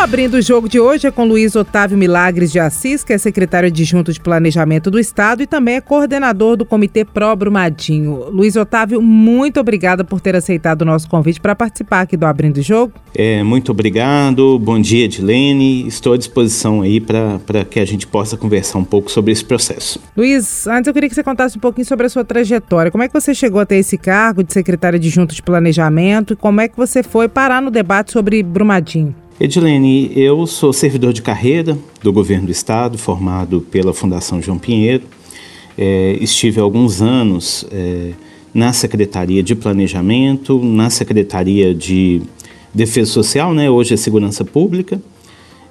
Abrindo o Jogo de hoje é com Luiz Otávio Milagres de Assis, que é secretário adjunto de Planejamento do Estado e também é coordenador do Comitê Pro Brumadinho. Luiz Otávio, muito obrigada por ter aceitado o nosso convite para participar aqui do Abrindo o Jogo. É, muito obrigado, bom dia, Edilene. Estou à disposição aí para que a gente possa conversar um pouco sobre esse processo. Luiz, antes eu queria que você contasse um pouquinho sobre a sua trajetória. Como é que você chegou até esse cargo de secretário adjunto de Planejamento e como é que você foi parar no debate sobre Brumadinho? Edilene, eu sou servidor de carreira do governo do estado, formado pela Fundação João Pinheiro. É, estive alguns anos é, na Secretaria de Planejamento, na Secretaria de Defesa Social, né, hoje é Segurança Pública.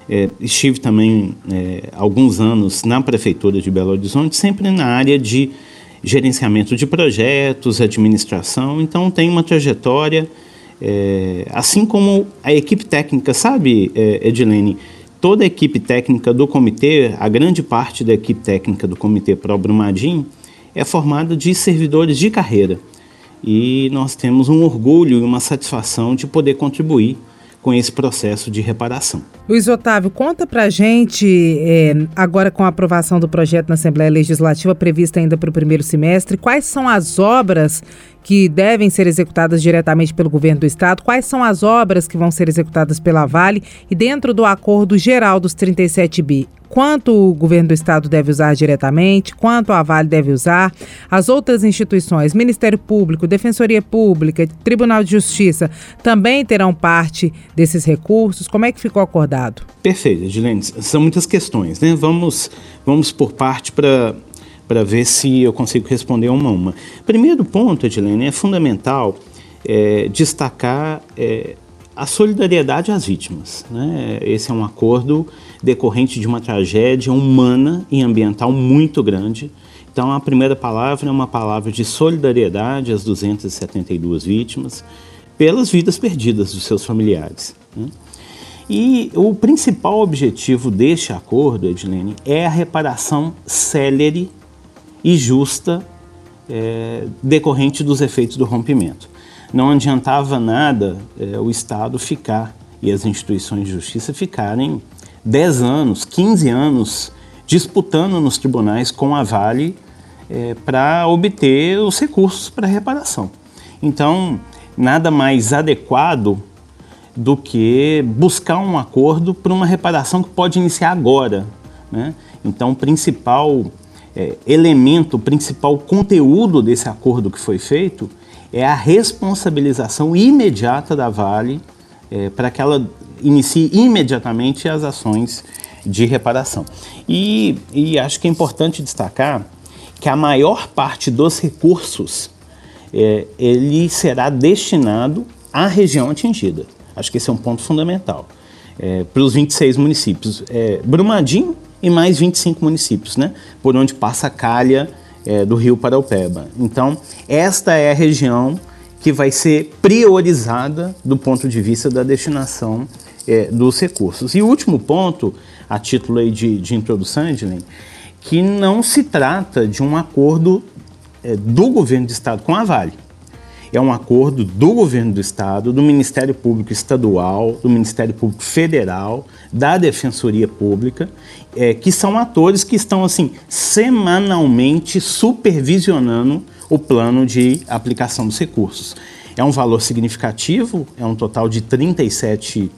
É, estive também é, alguns anos na Prefeitura de Belo Horizonte, sempre na área de gerenciamento de projetos, administração. Então, tenho uma trajetória é, assim como a equipe técnica, sabe, é, Edilene? Toda a equipe técnica do comitê, a grande parte da equipe técnica do Comitê Pro Brumadinho, é formada de servidores de carreira. E nós temos um orgulho e uma satisfação de poder contribuir com esse processo de reparação. Luiz Otávio, conta pra gente, é, agora com a aprovação do projeto na Assembleia Legislativa, prevista ainda para o primeiro semestre, quais são as obras que devem ser executadas diretamente pelo governo do estado, quais são as obras que vão ser executadas pela Vale e dentro do acordo geral dos 37 bi, quanto o governo do estado deve usar diretamente, quanto a Vale deve usar, as outras instituições, Ministério Público, Defensoria Pública, Tribunal de Justiça, também terão parte desses recursos? Como é que ficou acordado? Perfeito, Edilene. São muitas questões, né? Vamos, vamos por parte para para ver se eu consigo responder uma a uma. Primeiro ponto, Edilene, é fundamental é, destacar é, a solidariedade às vítimas. Né? Esse é um acordo decorrente de uma tragédia humana e ambiental muito grande. Então, a primeira palavra é uma palavra de solidariedade às 272 vítimas pelas vidas perdidas dos seus familiares. Né? E o principal objetivo deste acordo, Edilene, é a reparação célere e justa é, decorrente dos efeitos do rompimento. Não adiantava nada é, o Estado ficar e as instituições de justiça ficarem 10 anos, 15 anos disputando nos tribunais com a Vale é, para obter os recursos para reparação. Então, nada mais adequado do que buscar um acordo para uma reparação que pode iniciar agora. Né? Então, o principal é, elemento, o principal conteúdo desse acordo que foi feito é a responsabilização imediata da Vale é, para que ela inicie imediatamente as ações de reparação. E, e, acho que é importante destacar que a maior parte dos recursos é, ele será destinado à região atingida. Acho que esse é um ponto fundamental. É, para os 26 municípios. É, Brumadinho e mais 25 municípios, né? Por onde passa a calha é, do rio Paraupeba. Então, esta é a região que vai ser priorizada do ponto de vista da destinação é, dos recursos. E o último ponto, a título aí de, de introdução, Edilene, que não se trata de um acordo é, do governo do estado com a Vale é um acordo do governo do estado, do Ministério Público Estadual, do Ministério Público Federal, da Defensoria Pública, é, que são atores que estão assim semanalmente supervisionando o plano de aplicação dos recursos. É um valor significativo, é um total de 37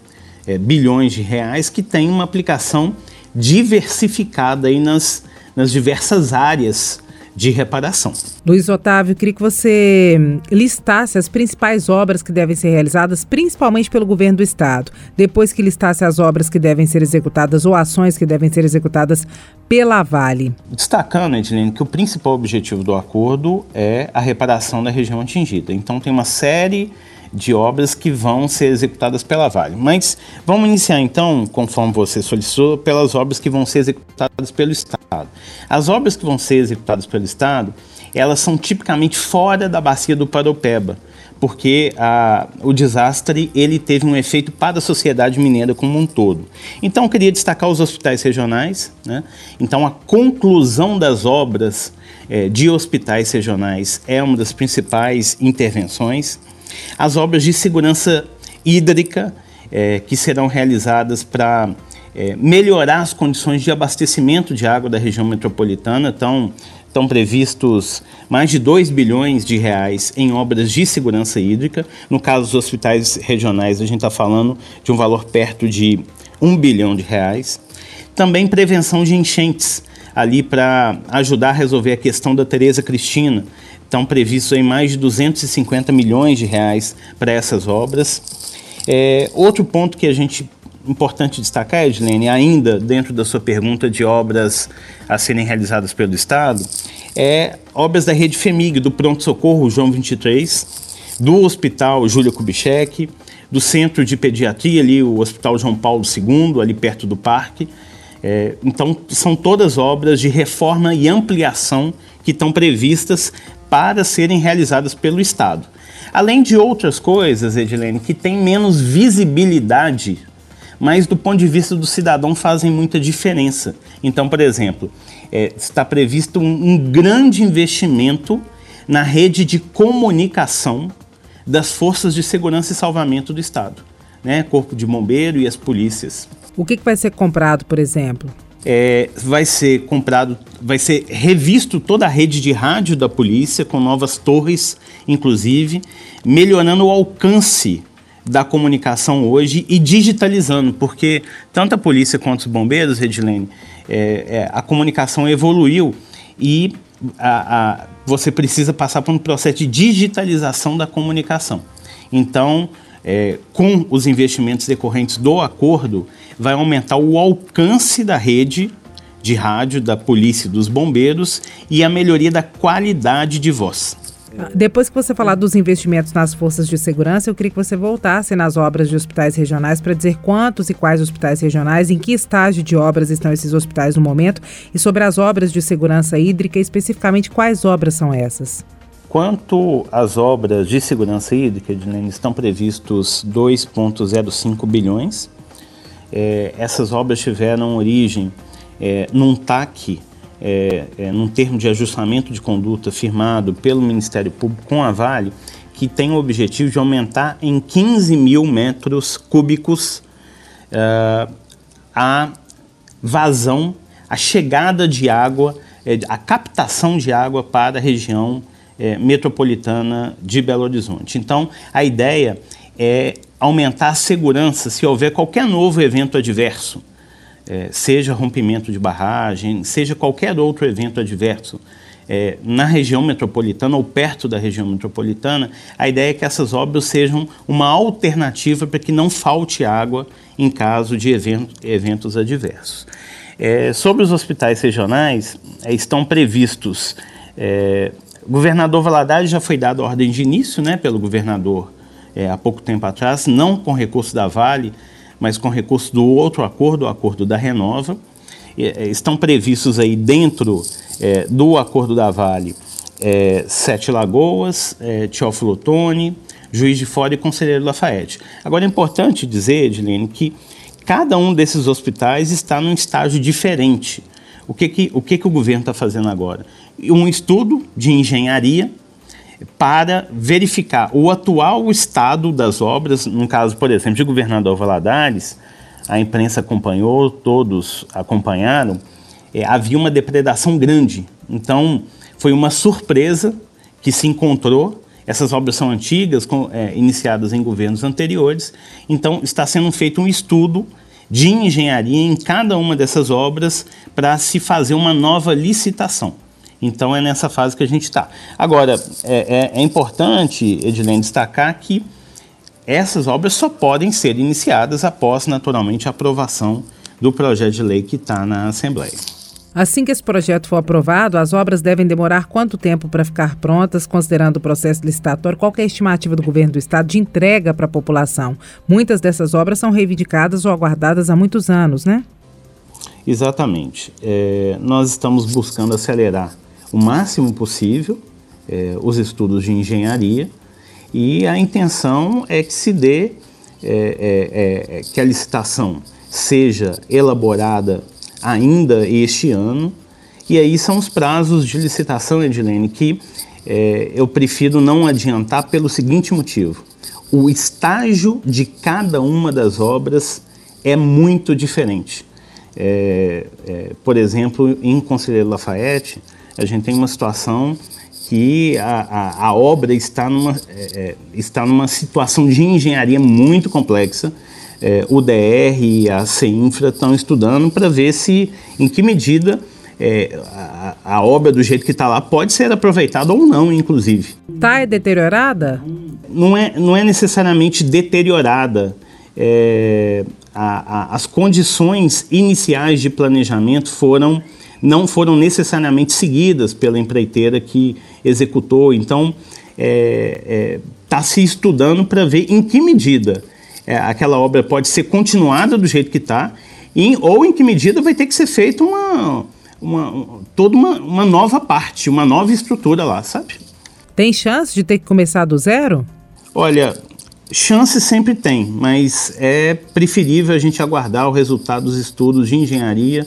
é, bilhões de reais que tem uma aplicação diversificada aí nas, nas diversas áreas de reparação. Luiz Otávio, queria que você listasse as principais obras que devem ser realizadas, principalmente pelo governo do estado. Depois que listasse as obras que devem ser executadas ou ações que devem ser executadas pela Vale. Destacando, Edilene, que o principal objetivo do acordo é a reparação da região atingida. Então tem uma série de obras que vão ser executadas pela Vale. Mas vamos iniciar então, conforme você solicitou, pelas obras que vão ser executadas pelo Estado. As obras que vão ser executadas pelo Estado, elas são tipicamente fora da bacia do Paropeba, porque a, o desastre ele teve um efeito para a sociedade mineira como um todo. Então, eu queria destacar os hospitais regionais. Né? Então, a conclusão das obras é, de hospitais regionais é uma das principais intervenções. As obras de segurança hídrica, é, que serão realizadas para é, melhorar as condições de abastecimento de água da região metropolitana. Então, estão previstos mais de 2 bilhões de reais em obras de segurança hídrica. No caso dos hospitais regionais, a gente está falando de um valor perto de 1 bilhão de reais. Também prevenção de enchentes, ali para ajudar a resolver a questão da Tereza Cristina. Estão previstos aí mais de 250 milhões de reais para essas obras. É, outro ponto que a gente importante destacar, Edilene, ainda dentro da sua pergunta de obras a serem realizadas pelo Estado, é obras da rede FEMIG, do Pronto Socorro João 23, do Hospital Júlia Kubitschek, do Centro de Pediatria, ali o Hospital João Paulo II, ali perto do parque. É, então, são todas obras de reforma e ampliação que estão previstas para serem realizadas pelo Estado. Além de outras coisas, Edilene, que têm menos visibilidade mas do ponto de vista do cidadão fazem muita diferença. Então, por exemplo, é, está previsto um, um grande investimento na rede de comunicação das forças de segurança e salvamento do Estado, né? Corpo de Bombeiro e as polícias. O que, que vai ser comprado, por exemplo? É, vai ser comprado, vai ser revisto toda a rede de rádio da polícia, com novas torres, inclusive, melhorando o alcance da comunicação hoje e digitalizando, porque tanto a polícia quanto os bombeiros, Redilene, é, é, a comunicação evoluiu e a, a, você precisa passar por um processo de digitalização da comunicação. Então, é, com os investimentos decorrentes do acordo, vai aumentar o alcance da rede de rádio, da polícia e dos bombeiros e a melhoria da qualidade de voz. Depois que você falar dos investimentos nas forças de segurança, eu queria que você voltasse nas obras de hospitais regionais para dizer quantos e quais hospitais regionais, em que estágio de obras estão esses hospitais no momento e sobre as obras de segurança hídrica, especificamente quais obras são essas. Quanto às obras de segurança hídrica, Edilene, estão previstos 2,05 bilhões. É, essas obras tiveram origem é, num TAC é, é, num termo de ajustamento de conduta firmado pelo Ministério Público com a Vale, que tem o objetivo de aumentar em 15 mil metros cúbicos uh, a vazão, a chegada de água, é, a captação de água para a região é, metropolitana de Belo Horizonte. Então, a ideia é aumentar a segurança se houver qualquer novo evento adverso é, seja rompimento de barragem, seja qualquer outro evento adverso é, na região metropolitana ou perto da região metropolitana, a ideia é que essas obras sejam uma alternativa para que não falte água em caso de evento, eventos adversos. É, sobre os hospitais regionais, é, estão previstos. Governador Valadares já foi dado ordem de início né, pelo governador é, há pouco tempo atrás, não com recurso da Vale, mas com recurso do outro acordo, o acordo da Renova. É, estão previstos aí dentro é, do acordo da Vale é, Sete Lagoas, é, Teófilo Otoni, Juiz de Fora e Conselheiro Lafayette. Agora é importante dizer, Edilene, que cada um desses hospitais está num estágio diferente. O que, que, o, que, que o governo está fazendo agora? Um estudo de engenharia para verificar o atual estado das obras, no caso, por exemplo, de governador Valadares, a imprensa acompanhou, todos acompanharam, é, havia uma depredação grande. Então, foi uma surpresa que se encontrou. Essas obras são antigas, com, é, iniciadas em governos anteriores. Então, está sendo feito um estudo de engenharia em cada uma dessas obras para se fazer uma nova licitação. Então é nessa fase que a gente está. Agora, é, é, é importante, Edilene, destacar que essas obras só podem ser iniciadas após, naturalmente, a aprovação do projeto de lei que está na Assembleia. Assim que esse projeto for aprovado, as obras devem demorar quanto tempo para ficar prontas, considerando o processo licitatório? Qual é a estimativa do governo do estado de entrega para a população? Muitas dessas obras são reivindicadas ou aguardadas há muitos anos, né? Exatamente. É, nós estamos buscando acelerar o máximo possível é, os estudos de engenharia E a intenção é que se dê, é, é, é, que a licitação seja elaborada ainda este ano. E aí são os prazos de licitação, Edilene, que é, eu prefiro não adiantar pelo seguinte motivo. O estágio de cada uma das obras é muito diferente. É, é, por exemplo, em Conselheiro Lafayette, a gente tem uma situação que a, a, a obra está numa, é, é está numa situação de engenharia muito complexa. É, o DR e a CINFRA estão estudando para ver se, em que medida é, a, a, obra do jeito que está lá pode ser aproveitada ou não, inclusive. Está deteriorada? Não é, não é necessariamente deteriorada. É, a, as condições iniciais de planejamento foram não foram necessariamente seguidas pela empreiteira que executou. Então, está é, é, tá se estudando para ver em que medida é, aquela obra pode ser continuada do jeito que está, ou em que medida vai ter que ser feita uma, uma, toda uma, uma nova parte, uma nova estrutura lá, sabe? Tem chance de ter que começar do zero? Olha, chance sempre tem, mas é preferível a gente aguardar o resultado dos estudos de engenharia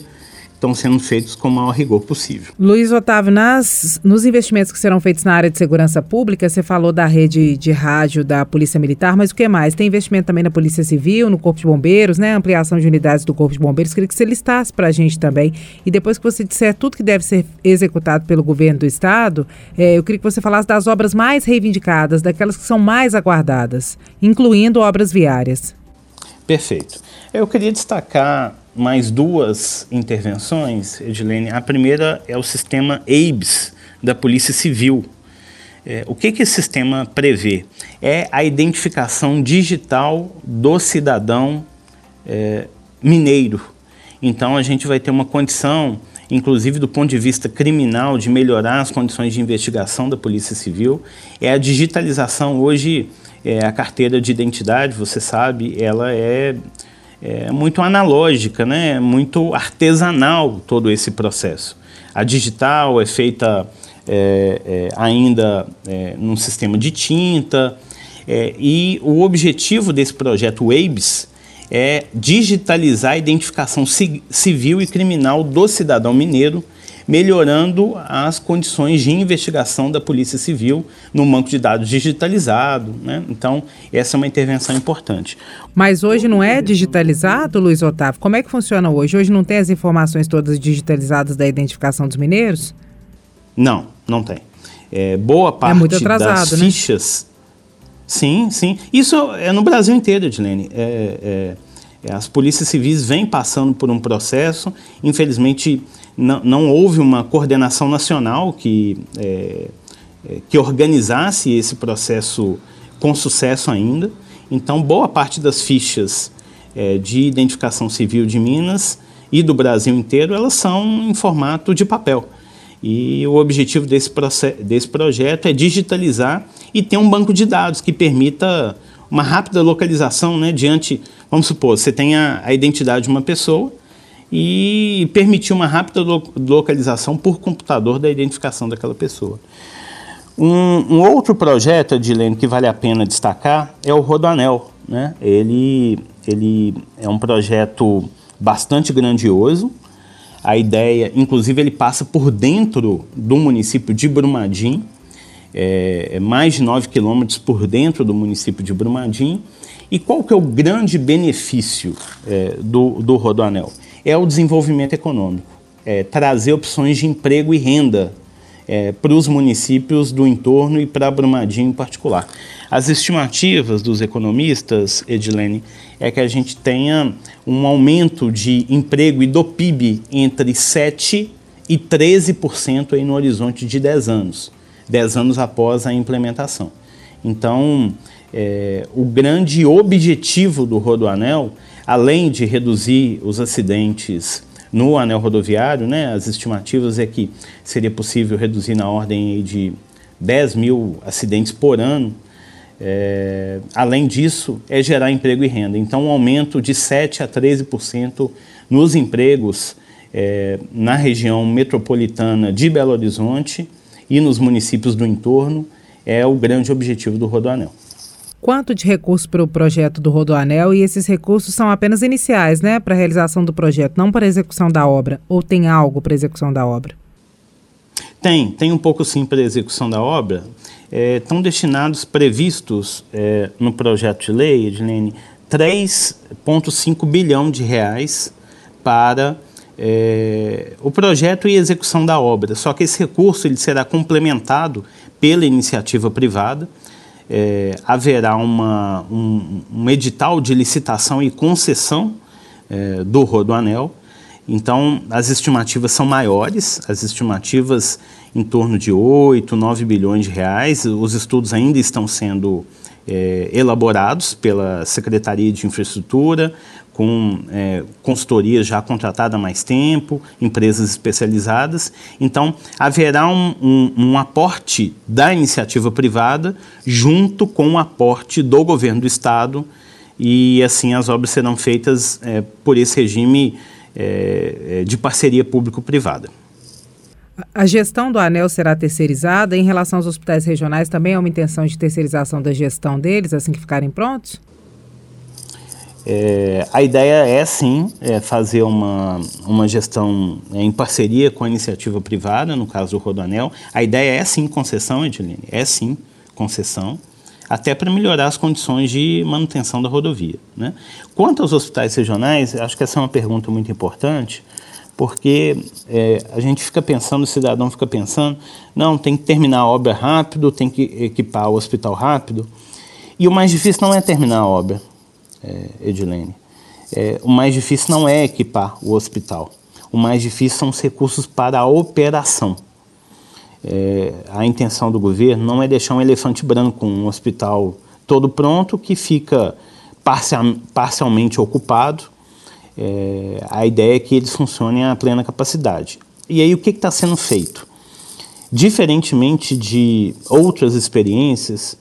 estão sendo feitos com o maior rigor possível. Luiz Otávio, nas, nos investimentos que serão feitos na área de segurança pública, você falou da rede de rádio da Polícia Militar, mas o que mais? Tem investimento também na Polícia Civil, no Corpo de Bombeiros, né? Ampliação de unidades do Corpo de Bombeiros. Queria que você listasse para a gente também. E depois que você disser tudo que deve ser executado pelo governo do Estado, é, eu queria que você falasse das obras mais reivindicadas, daquelas que são mais aguardadas, incluindo obras viárias. Perfeito. Eu queria destacar mais duas intervenções, Edilene. A primeira é o sistema ABES da Polícia Civil. É, o que, que esse sistema prevê? É a identificação digital do cidadão é, mineiro. Então a gente vai ter uma condição, inclusive do ponto de vista criminal, de melhorar as condições de investigação da Polícia Civil. É a digitalização hoje, é, a carteira de identidade, você sabe, ela é é muito analógica, né? muito artesanal todo esse processo. A digital é feita é, é, ainda é, num sistema de tinta é, e o objetivo desse projeto WABES é digitalizar a identificação civil e criminal do cidadão mineiro melhorando as condições de investigação da Polícia Civil no banco de dados digitalizado. Né? Então, essa é uma intervenção importante. Mas hoje não é digitalizado, Luiz Otávio? Como é que funciona hoje? Hoje não tem as informações todas digitalizadas da identificação dos mineiros? Não, não tem. É, boa é parte é atrasado, das né? fichas. Sim, sim. Isso é no Brasil inteiro, Edilene. É, é, é, as polícias civis vêm passando por um processo, infelizmente não, não houve uma coordenação nacional que, é, é, que organizasse esse processo com sucesso ainda. Então, boa parte das fichas é, de identificação civil de Minas e do Brasil inteiro, elas são em formato de papel. E o objetivo desse, desse projeto é digitalizar e ter um banco de dados que permita uma rápida localização né, diante, vamos supor, você tem a, a identidade de uma pessoa, e permitir uma rápida localização por computador da identificação daquela pessoa. Um, um outro projeto, Edilene, que vale a pena destacar é o Rodoanel. Né? Ele, ele é um projeto bastante grandioso. A ideia, inclusive, ele passa por dentro do município de Brumadinho, é, é mais de 9 quilômetros por dentro do município de Brumadinho. E qual que é o grande benefício é, do, do Rodoanel? É o desenvolvimento econômico, é trazer opções de emprego e renda é, para os municípios do entorno e para Brumadinho em particular. As estimativas dos economistas, Edilene, é que a gente tenha um aumento de emprego e do PIB entre 7% e 13% aí no horizonte de 10 anos, 10 anos após a implementação. Então, é, o grande objetivo do Rodoanel além de reduzir os acidentes no anel rodoviário, né, as estimativas é que seria possível reduzir na ordem de 10 mil acidentes por ano. É, além disso, é gerar emprego e renda. Então, um aumento de 7 a 13% nos empregos é, na região metropolitana de Belo Horizonte e nos municípios do entorno é o grande objetivo do Rodoanel. Quanto de recursos para o projeto do Rodoanel e esses recursos são apenas iniciais, né, para a realização do projeto, não para a execução da obra? Ou tem algo para a execução da obra? Tem, tem um pouco sim para a execução da obra. É, estão destinados, previstos é, no projeto de lei, Edilene, 3,5 bilhão de reais para é, o projeto e execução da obra. Só que esse recurso ele será complementado pela iniciativa privada é, haverá uma, um, um, edital de licitação e concessão é, do Rodoanel. Então, as estimativas são maiores, as estimativas em torno de 8, 9 bilhões de reais. Os estudos ainda estão sendo é, elaborados pela Secretaria de Infraestrutura, com é, consultoria já contratada há mais tempo, empresas especializadas. Então, haverá um, um, um, aporte da iniciativa privada junto com o aporte do governo do Estado e assim as obras serão feitas é, por esse regime é, é de parceria público-privada. A gestão do ANEL será terceirizada. Em relação aos hospitais regionais, também há uma intenção de terceirização da gestão deles assim que ficarem prontos? É, a ideia é sim é fazer uma, uma gestão é, em parceria com a iniciativa privada, no caso do Rodoanel. A ideia é sim concessão, Ediline, é sim concessão, até para melhorar as condições de manutenção da rodovia. Né? Quanto aos hospitais regionais, acho que essa é uma pergunta muito importante, porque é, a gente fica pensando, o cidadão fica pensando, não, tem que terminar a obra rápido, tem que equipar o hospital rápido. E o mais difícil não é terminar a obra Edilene. É, o mais difícil não é equipar o hospital. O mais difícil são os recursos para a operação. É, a intenção do governo não é deixar um elefante branco, um hospital todo pronto que fica parcial, parcialmente ocupado. É, a ideia é que eles funcionem a plena capacidade. E aí o que está sendo feito? Diferentemente de outras experiências,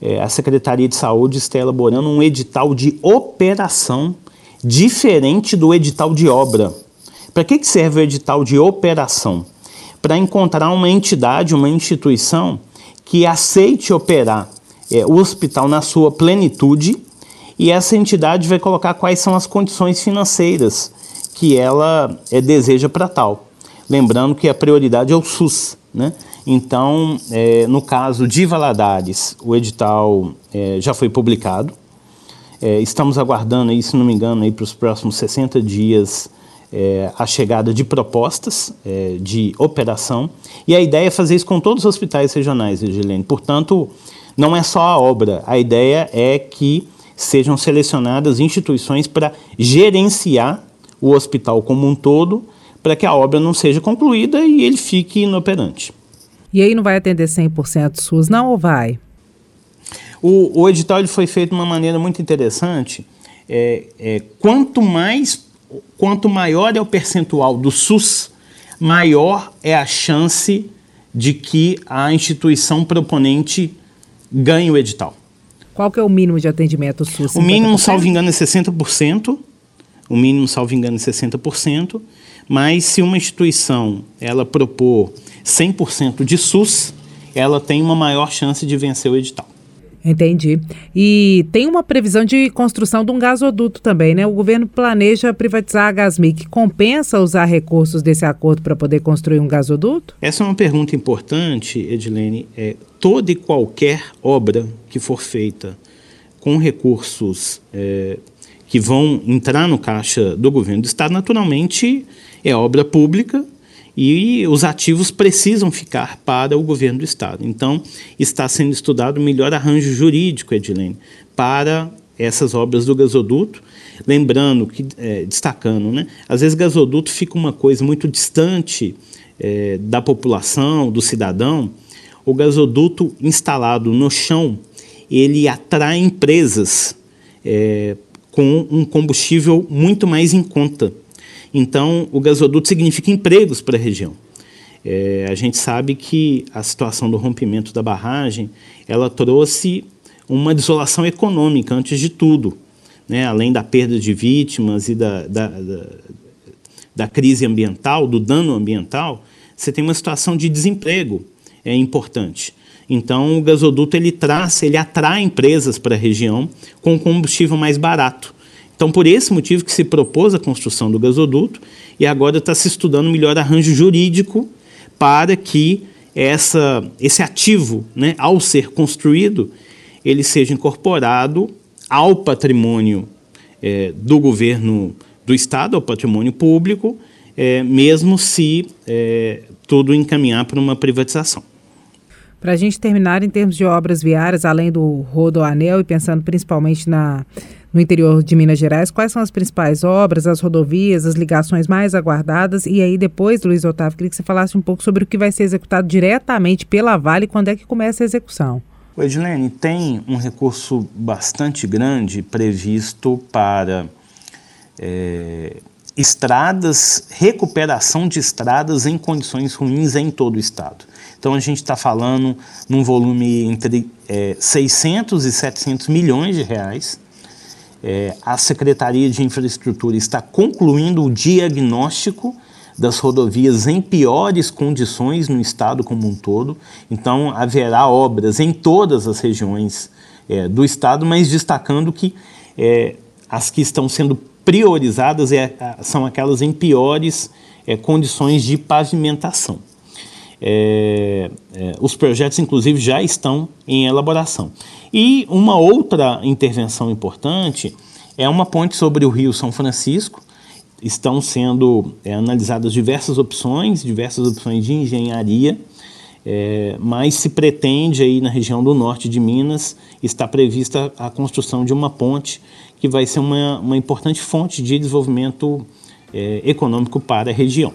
é, a Secretaria de Saúde está elaborando um edital de operação diferente do edital de obra. Para que, que serve o edital de operação? Para encontrar uma entidade, uma instituição que aceite operar é, o hospital na sua plenitude e essa entidade vai colocar quais são as condições financeiras que ela é, deseja para tal. Lembrando que a prioridade é o SUS. Né? Então, é, no caso de Valadares, o edital é, já foi publicado. É, estamos aguardando, aí, se não me engano, para os próximos 60 dias é, a chegada de propostas é, de operação. E a ideia é fazer isso com todos os hospitais regionais, Vigilene. Portanto, não é só a obra, a ideia é que sejam selecionadas instituições para gerenciar o hospital como um todo, para que a obra não seja concluída e ele fique inoperante. E aí não vai atender 100% SUS, não, ou vai? O, o edital ele foi feito de uma maneira muito interessante. É, é, quanto mais, quanto maior é o percentual do SUS, maior é a chance de que a instituição proponente ganhe o edital. Qual que é o mínimo de atendimento SUS? O mínimo, salvo engano, é 60%. O mínimo, salvo engano, é 60%. Mas se uma instituição ela propor 100% de SUS, ela tem uma maior chance de vencer o edital. Entendi. E tem uma previsão de construção de um gasoduto também, né? O governo planeja privatizar a Gasmic. Compensa usar recursos desse acordo para poder construir um gasoduto? Essa é uma pergunta importante, Edilene. É, toda e qualquer obra que for feita com recursos é, que vão entrar no caixa do governo do Estado, naturalmente é obra pública e os ativos precisam ficar para o governo do Estado. Então, está sendo estudado o melhor arranjo jurídico, Edilene, para essas obras do gasoduto. Lembrando, que, é, destacando, né, às vezes gasoduto fica uma coisa muito distante é, da população, do cidadão. O gasoduto instalado no chão, ele atrai empresas é, com um combustível muito mais em conta. Então, o gasoduto significa empregos para a região. É, a gente sabe que a situação do rompimento da barragem, ela trouxe uma desolação econômica, antes de tudo, né? além da perda de vítimas e da, da, da, da crise ambiental, do dano ambiental, você tem uma situação de desemprego é importante. Então o gasoduto ele traz, ele atrai empresas para a região com combustível mais barato. Então por esse motivo que se propôs a construção do gasoduto e agora está se estudando melhor arranjo jurídico para que essa, esse ativo, né, ao ser construído, ele seja incorporado ao patrimônio é, do governo do Estado, ao patrimônio público, é, mesmo se é, tudo encaminhar para uma privatização. Para a gente terminar, em termos de obras viárias, além do Rodoanel e pensando principalmente na, no interior de Minas Gerais, quais são as principais obras, as rodovias, as ligações mais aguardadas? E aí, depois, Luiz Otávio, queria que você falasse um pouco sobre o que vai ser executado diretamente pela Vale e quando é que começa a execução. Edilene, tem um recurso bastante grande previsto para é, estradas, recuperação de estradas em condições ruins em todo o estado. Então a gente está falando num volume entre é, 600 e 700 milhões de reais. É, a Secretaria de Infraestrutura está concluindo o diagnóstico das rodovias em piores condições no estado como um todo. Então haverá obras em todas as regiões é, do estado, mas destacando que é, as que estão sendo priorizadas é, são aquelas em piores é, condições de pavimentação. É, é, os projetos, inclusive, já estão em elaboração. E uma outra intervenção importante é uma ponte sobre o Rio São Francisco. Estão sendo é, analisadas diversas opções, diversas opções de engenharia, é, mas se pretende aí na região do norte de Minas, está prevista a construção de uma ponte que vai ser uma, uma importante fonte de desenvolvimento é, econômico para a região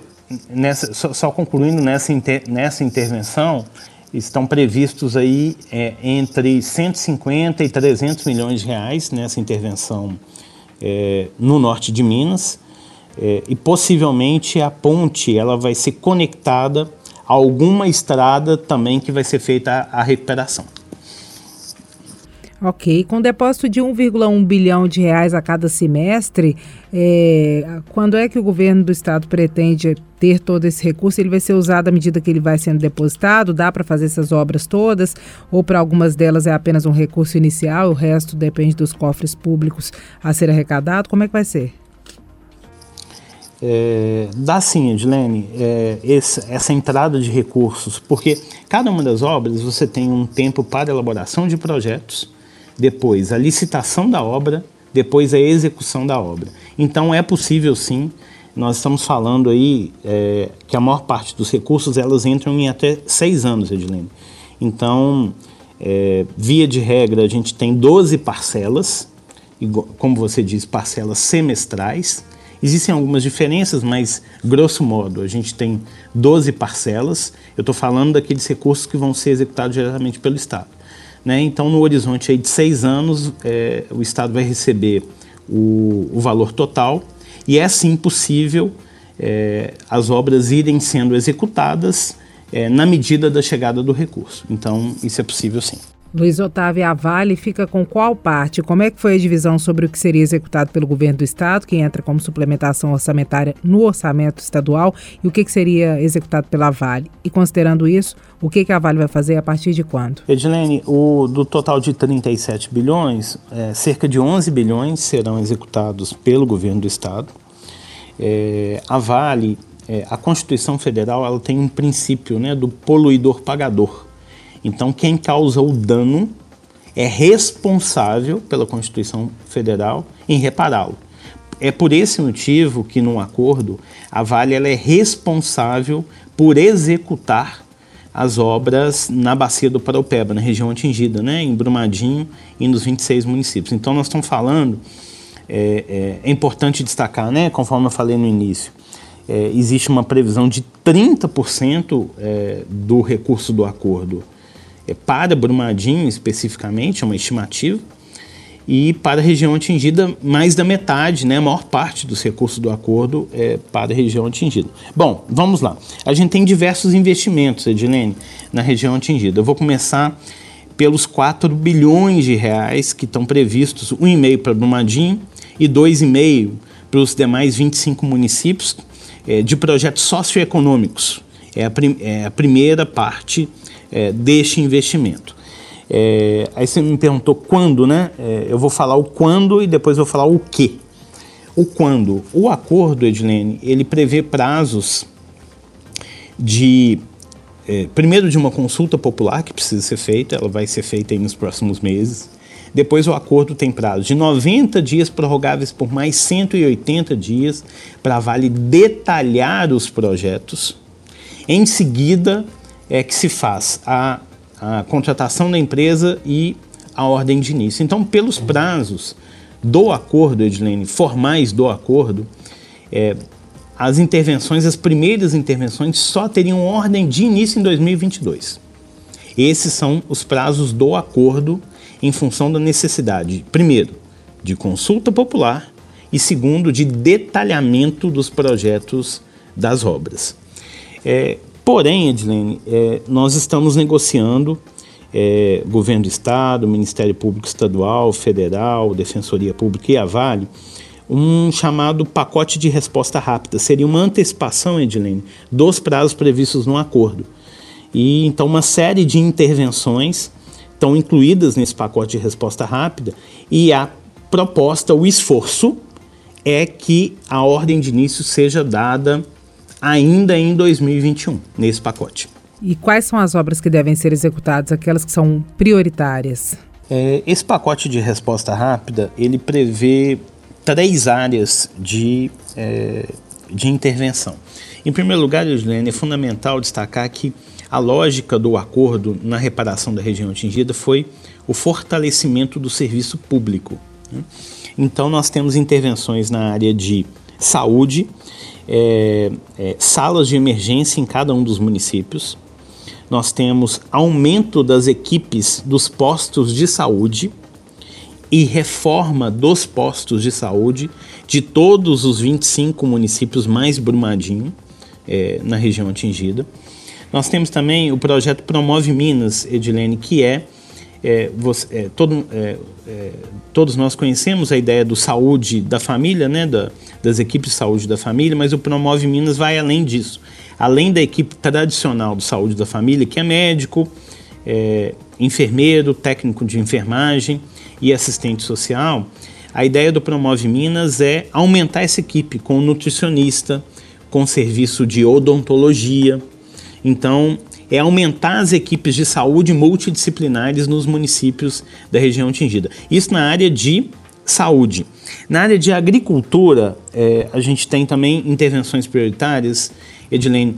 nessa, só, só, concluindo nessa, inter, nessa intervenção, estão previstos aí é, entre 150 e 300 milhões de reais nessa intervenção é, no norte de Minas é, e possivelmente a ponte ela vai ser conectada a alguma estrada também que vai ser feita a, a recuperação. Ok, com depósito de 1,1 bilhão de reais a cada semestre, é, quando é que o governo do estado pretende ter todo esse recurso? Ele vai ser usado à medida que ele vai sendo depositado? Dá para fazer essas obras todas? Ou para algumas delas é apenas um recurso inicial, o resto depende dos cofres públicos a ser arrecadado? Como é que vai ser? É, dá sim, Edilene, é, essa entrada de recursos, porque cada uma das obras você tem um tempo para elaboração de projetos, depois a licitação da obra, depois a execução da obra. Então é possível sim, nós estamos falando aí é, que a maior parte dos recursos elas entram em até seis anos, Edilene. Então, é, via de regra, a gente tem 12 parcelas, como você diz, parcelas semestrais. Existem algumas diferenças, mas grosso modo a gente tem 12 parcelas. Eu estou falando daqueles recursos que vão ser executados diretamente pelo Estado. Né? Então, no horizonte aí de seis anos, é, o Estado vai receber o, o, valor total e é sim possível é, as obras irem sendo executadas é, na medida da chegada do recurso. Então, isso é possível sim. Luiz Otávio Avale fica com qual parte? Como é que foi a divisão sobre o que seria executado pelo governo do estado, que entra como suplementação orçamentária no orçamento estadual, e o que, que seria executado pela Vale? E considerando isso, o que, que a Vale vai fazer a partir de quando? Edilene, o, do total de 37 bilhões, é, cerca de 11 bilhões serão executados pelo governo do estado. É, a Vale, é, a Constituição Federal, ela tem um princípio né, do poluidor pagador. Então, quem causa o dano é responsável pela Constituição Federal em repará-lo. É por esse motivo que, num acordo, a Vale ela é responsável por executar as obras na bacia do Paraupeba, na região atingida, né, em Brumadinho e nos 26 municípios. Então, nós estamos falando, é, é, é importante destacar, né, conforme eu falei no início, é, existe uma previsão de 30% é, do recurso do acordo para Brumadinho especificamente, é uma estimativa, e para a região atingida, mais da metade, né, a maior parte dos recursos do acordo é para a região atingida. Bom, vamos lá. A gente tem diversos investimentos, Edilene, na região atingida. Eu vou começar pelos 4 bilhões de reais que estão previstos, 1,5 para Brumadinho e 2,5 para os demais 25 municípios é, de projetos socioeconômicos. É a, é a primeira parte é, deste investimento. É, aí você me perguntou quando, né? É, eu vou falar o quando e depois vou falar o que. O quando. O acordo, Edilene, ele prevê prazos de é, primeiro de uma consulta popular que precisa ser feita, ela vai ser feita nos próximos meses. Depois o acordo tem prazo de 90 dias prorrogáveis por mais 180 dias para vale detalhar os projetos. Em seguida é que se faz a, a contratação da empresa e a ordem de início. Então, pelos prazos do acordo, Edilene, formais do acordo, é, as intervenções, as primeiras intervenções só teriam ordem de início em 2022. Esses são os prazos do acordo em função da necessidade, primeiro, de consulta popular e segundo, de detalhamento dos projetos das obras. É, porém, Edilene, é, nós estamos negociando é, governo do Estado, Ministério Público Estadual, Federal, Defensoria Pública e a Vale, um chamado pacote de resposta rápida. Seria uma antecipação, Edilene, dos prazos previstos no acordo. E então uma série de intervenções estão incluídas nesse pacote de resposta rápida e a proposta, o esforço é que a ordem de início seja dada ainda em 2021 nesse pacote. E quais são as obras que devem ser executadas, aquelas que são prioritárias? É, esse pacote de resposta rápida ele prevê três áreas de, é, de intervenção. Em primeiro lugar, Juliane, é fundamental destacar que a lógica do acordo na reparação da região atingida foi o fortalecimento do serviço público. Né? Então, nós temos intervenções na área de saúde, é, é, salas de emergência em cada um dos municípios, nós temos aumento das equipes dos postos de saúde e reforma dos postos de saúde de todos os 25 municípios mais Brumadinho, é, na região atingida. Nós temos também o projeto Promove Minas, Edilene, que é, é, você, é, todo, é, é, todos nós conhecemos a ideia do saúde da família, né, da, das equipes de saúde da família, mas o Promove Minas vai além disso além da equipe tradicional de saúde da família, que é médico, é, enfermeiro, técnico de enfermagem e assistente social, a ideia do Promove Minas é aumentar essa equipe com nutricionista, com serviço de odontologia. Então, é aumentar as equipes de saúde multidisciplinares nos municípios da região atingida. Isso na área de saúde. Na área de agricultura, é, a gente tem também intervenções prioritárias Edilene,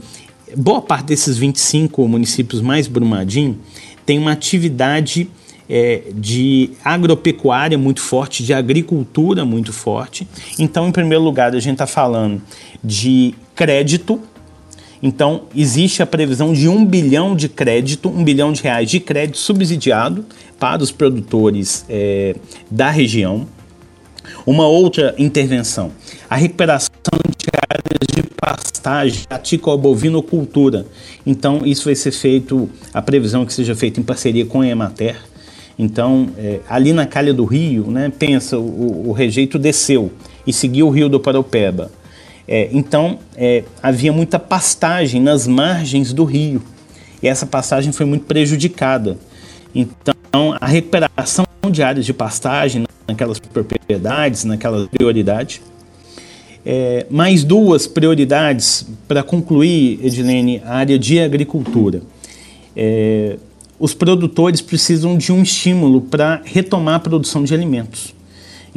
boa parte desses 25 municípios mais Brumadinho tem uma atividade é, de agropecuária muito forte, de agricultura muito forte. Então, em primeiro lugar, a gente está falando de crédito. Então, existe a previsão de um bilhão de crédito, um bilhão de reais de crédito subsidiado para os produtores é, da região. Uma outra intervenção, a recuperação de áreas de pastagem, atícola bovinocultura. Então, isso vai ser feito, a previsão é que seja feito em parceria com a Emater. Então, é, ali na calha do rio, né, pensa, o, o, rejeito desceu e seguiu o rio do Paraupeba. É, então, é, havia muita pastagem nas margens do rio. E essa pastagem foi muito prejudicada. Então, a recuperação de áreas de pastagem naquelas propriedades, naquela prioridade, é, mais duas prioridades para concluir, Edilene, a área de agricultura. É, os produtores precisam de um estímulo para retomar a produção de alimentos.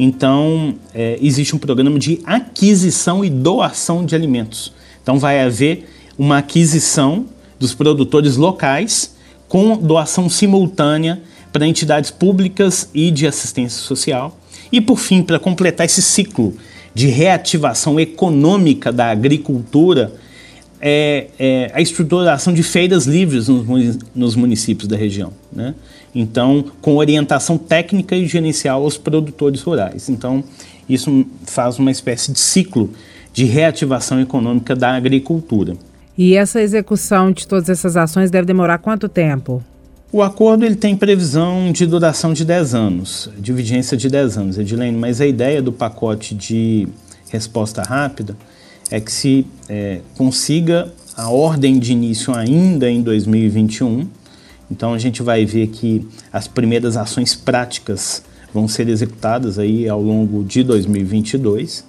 Então, é, existe um programa de aquisição e doação de alimentos. Então, vai haver uma aquisição dos produtores locais com doação simultânea para entidades públicas e de assistência social. E, por fim, para completar esse ciclo de reativação econômica da agricultura é, é, a estruturação de feiras livres nos, municípios da região. Né? Então, com orientação técnica e gerencial aos produtores rurais. Então, isso faz uma espécie de ciclo de reativação econômica da agricultura. E essa execução de todas essas ações deve demorar quanto tempo? O acordo ele tem previsão de duração de 10 anos, de vigência de 10 anos, Edilene, mas a ideia do pacote de resposta rápida é que se é, consiga a ordem de início ainda em 2021 Então a gente vai ver que as primeiras ações práticas vão ser executadas aí ao longo de 2022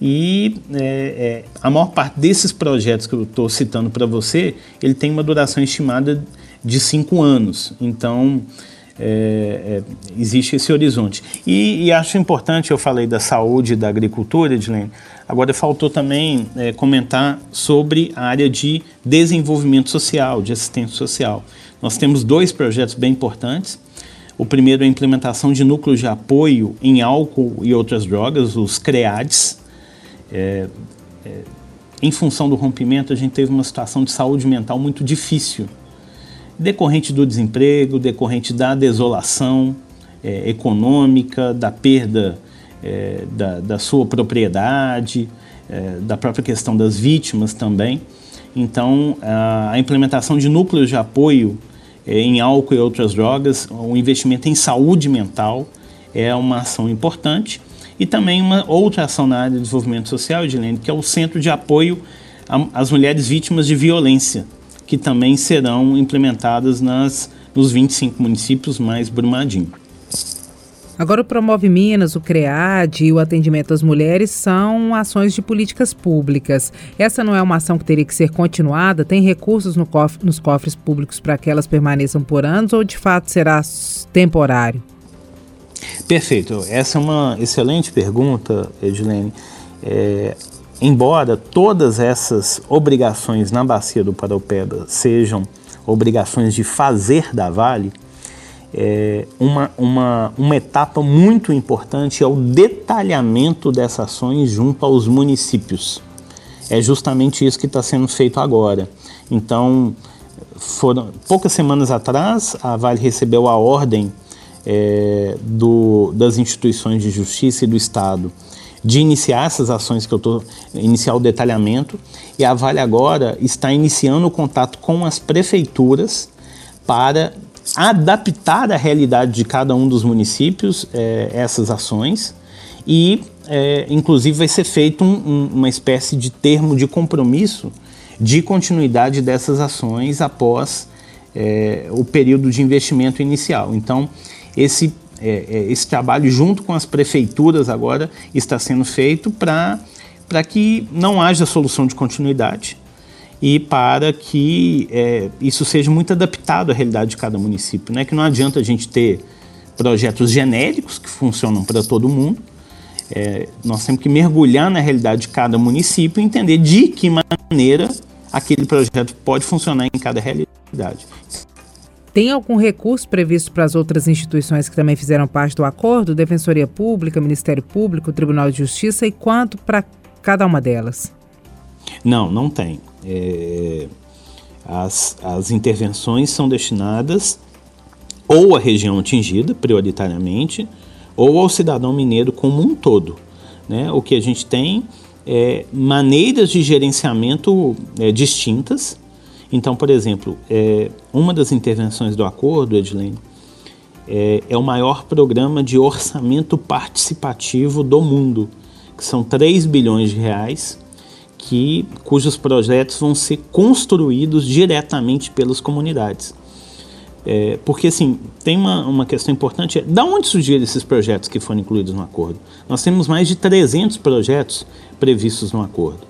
e é, é, a maior parte desses projetos que eu estou citando para você, ele tem uma duração estimada de cinco anos. Então é, é, existe esse horizonte. E, e, acho importante, eu falei da saúde da agricultura, Edilene, agora faltou também é, comentar sobre a área de desenvolvimento social, de assistência social. Nós temos dois projetos bem importantes. O primeiro é a implementação de núcleos de apoio em álcool e outras drogas, os CREADs. É, é, em função do rompimento, a gente teve uma situação de saúde mental muito difícil, decorrente do desemprego, decorrente da desolação é, econômica, da perda é, da, da, sua propriedade, é, da própria questão das vítimas também. Então, a, implementação de núcleos de apoio em álcool e outras drogas, o investimento em saúde mental é uma ação importante. E também uma outra ação na área de desenvolvimento social, Edilene, que é o Centro de Apoio às Mulheres Vítimas de Violência, que também serão implementadas nas, nos 25 municípios mais Brumadinho. Agora, o Promove Minas, o CREAD e o atendimento às mulheres são ações de políticas públicas. Essa não é uma ação que teria que ser continuada? Tem recursos no cofre, nos cofres públicos para que elas permaneçam por anos ou de fato será temporário? Perfeito. Essa é uma excelente pergunta, Edilene. É, embora todas essas obrigações na bacia do Paraupeba sejam obrigações de fazer da Vale, é, uma, uma, uma etapa muito importante é o detalhamento dessas ações junto aos municípios. É justamente isso que está sendo feito agora. Então, foram poucas semanas atrás, a Vale recebeu a ordem é, do, das instituições de justiça e do Estado de iniciar essas ações que eu estou iniciar o detalhamento e a Vale agora está iniciando o contato com as prefeituras para adaptar a realidade de cada um dos municípios é, essas ações e, é, inclusive, vai ser feito um, um, uma espécie de termo de compromisso de continuidade dessas ações após é, o período de investimento inicial. Então, esse, é, é, esse trabalho, junto com as prefeituras, agora está sendo feito para que não haja solução de continuidade e para que é, isso seja muito adaptado à realidade de cada município. Né? Que não adianta a gente ter projetos genéricos que funcionam para todo mundo. É, nós temos que mergulhar na realidade de cada município e entender de que maneira aquele projeto pode funcionar em cada realidade. Tem algum recurso previsto para as outras instituições que também fizeram parte do acordo? Defensoria Pública, Ministério Público, Tribunal de Justiça e quanto para cada uma delas? Não, não tem. É, as, as intervenções são destinadas ou à região atingida, prioritariamente, ou ao cidadão mineiro como um todo. Né? O que a gente tem é maneiras de gerenciamento é, distintas. Então, por exemplo, é, uma das intervenções do acordo, Edilene, é, é o maior programa de orçamento participativo do mundo, que são 3 bilhões de reais que, cujos projetos vão ser construídos diretamente pelas comunidades. É, porque, assim, tem uma, uma questão importante: é, da onde surgiram esses projetos que foram incluídos no acordo? Nós temos mais de 300 projetos previstos no acordo.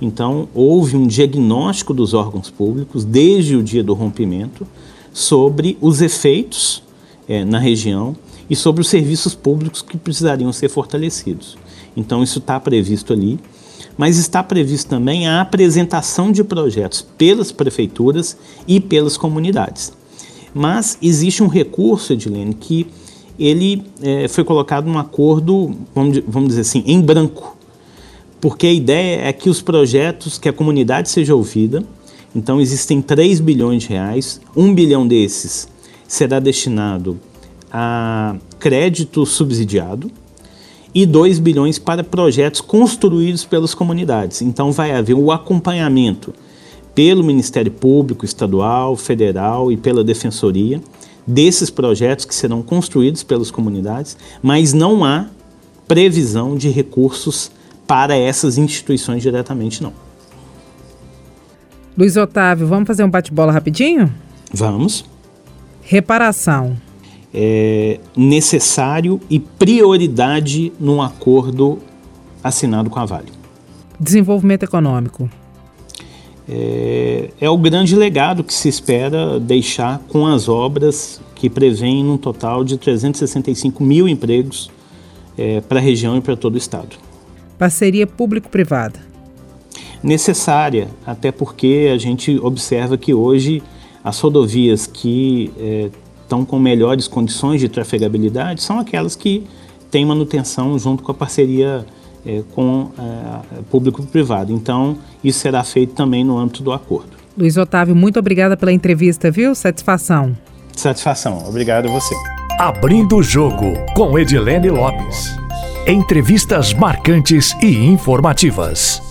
Então, houve um diagnóstico dos órgãos públicos, desde o dia do rompimento, sobre os efeitos é, na região e sobre os serviços públicos que precisariam ser fortalecidos. Então, isso está previsto ali mas está previsto também a apresentação de projetos pelas prefeituras e pelas comunidades. Mas existe um recurso, Edilene, que ele é, foi colocado num acordo, vamos, vamos dizer assim, em branco, porque a ideia é que os projetos, que a comunidade seja ouvida, então existem 3 bilhões de reais, 1 bilhão desses será destinado a crédito subsidiado, e 2 bilhões para projetos construídos pelas comunidades. Então vai haver o acompanhamento pelo Ministério Público Estadual, Federal e pela Defensoria desses projetos que serão construídos pelas comunidades, mas não há previsão de recursos para essas instituições diretamente não. Luiz Otávio, vamos fazer um bate-bola rapidinho? Vamos. Reparação. É necessário e prioridade num acordo assinado com a Vale. Desenvolvimento econômico. É, é, o grande legado que se espera deixar com as obras que prevêem um total de 365 mil empregos é, para a região e para todo o estado. Parceria público-privada. Necessária, até porque a gente observa que hoje as rodovias que é, estão com melhores condições de trafegabilidade são aquelas que têm manutenção junto com a parceria é, com é, público-privado. Então, isso será feito também no âmbito do acordo. Luiz Otávio, muito obrigada pela entrevista, viu? Satisfação. Satisfação. Obrigado a você. Abrindo o jogo com Edilene Lopes. Entrevistas marcantes e informativas.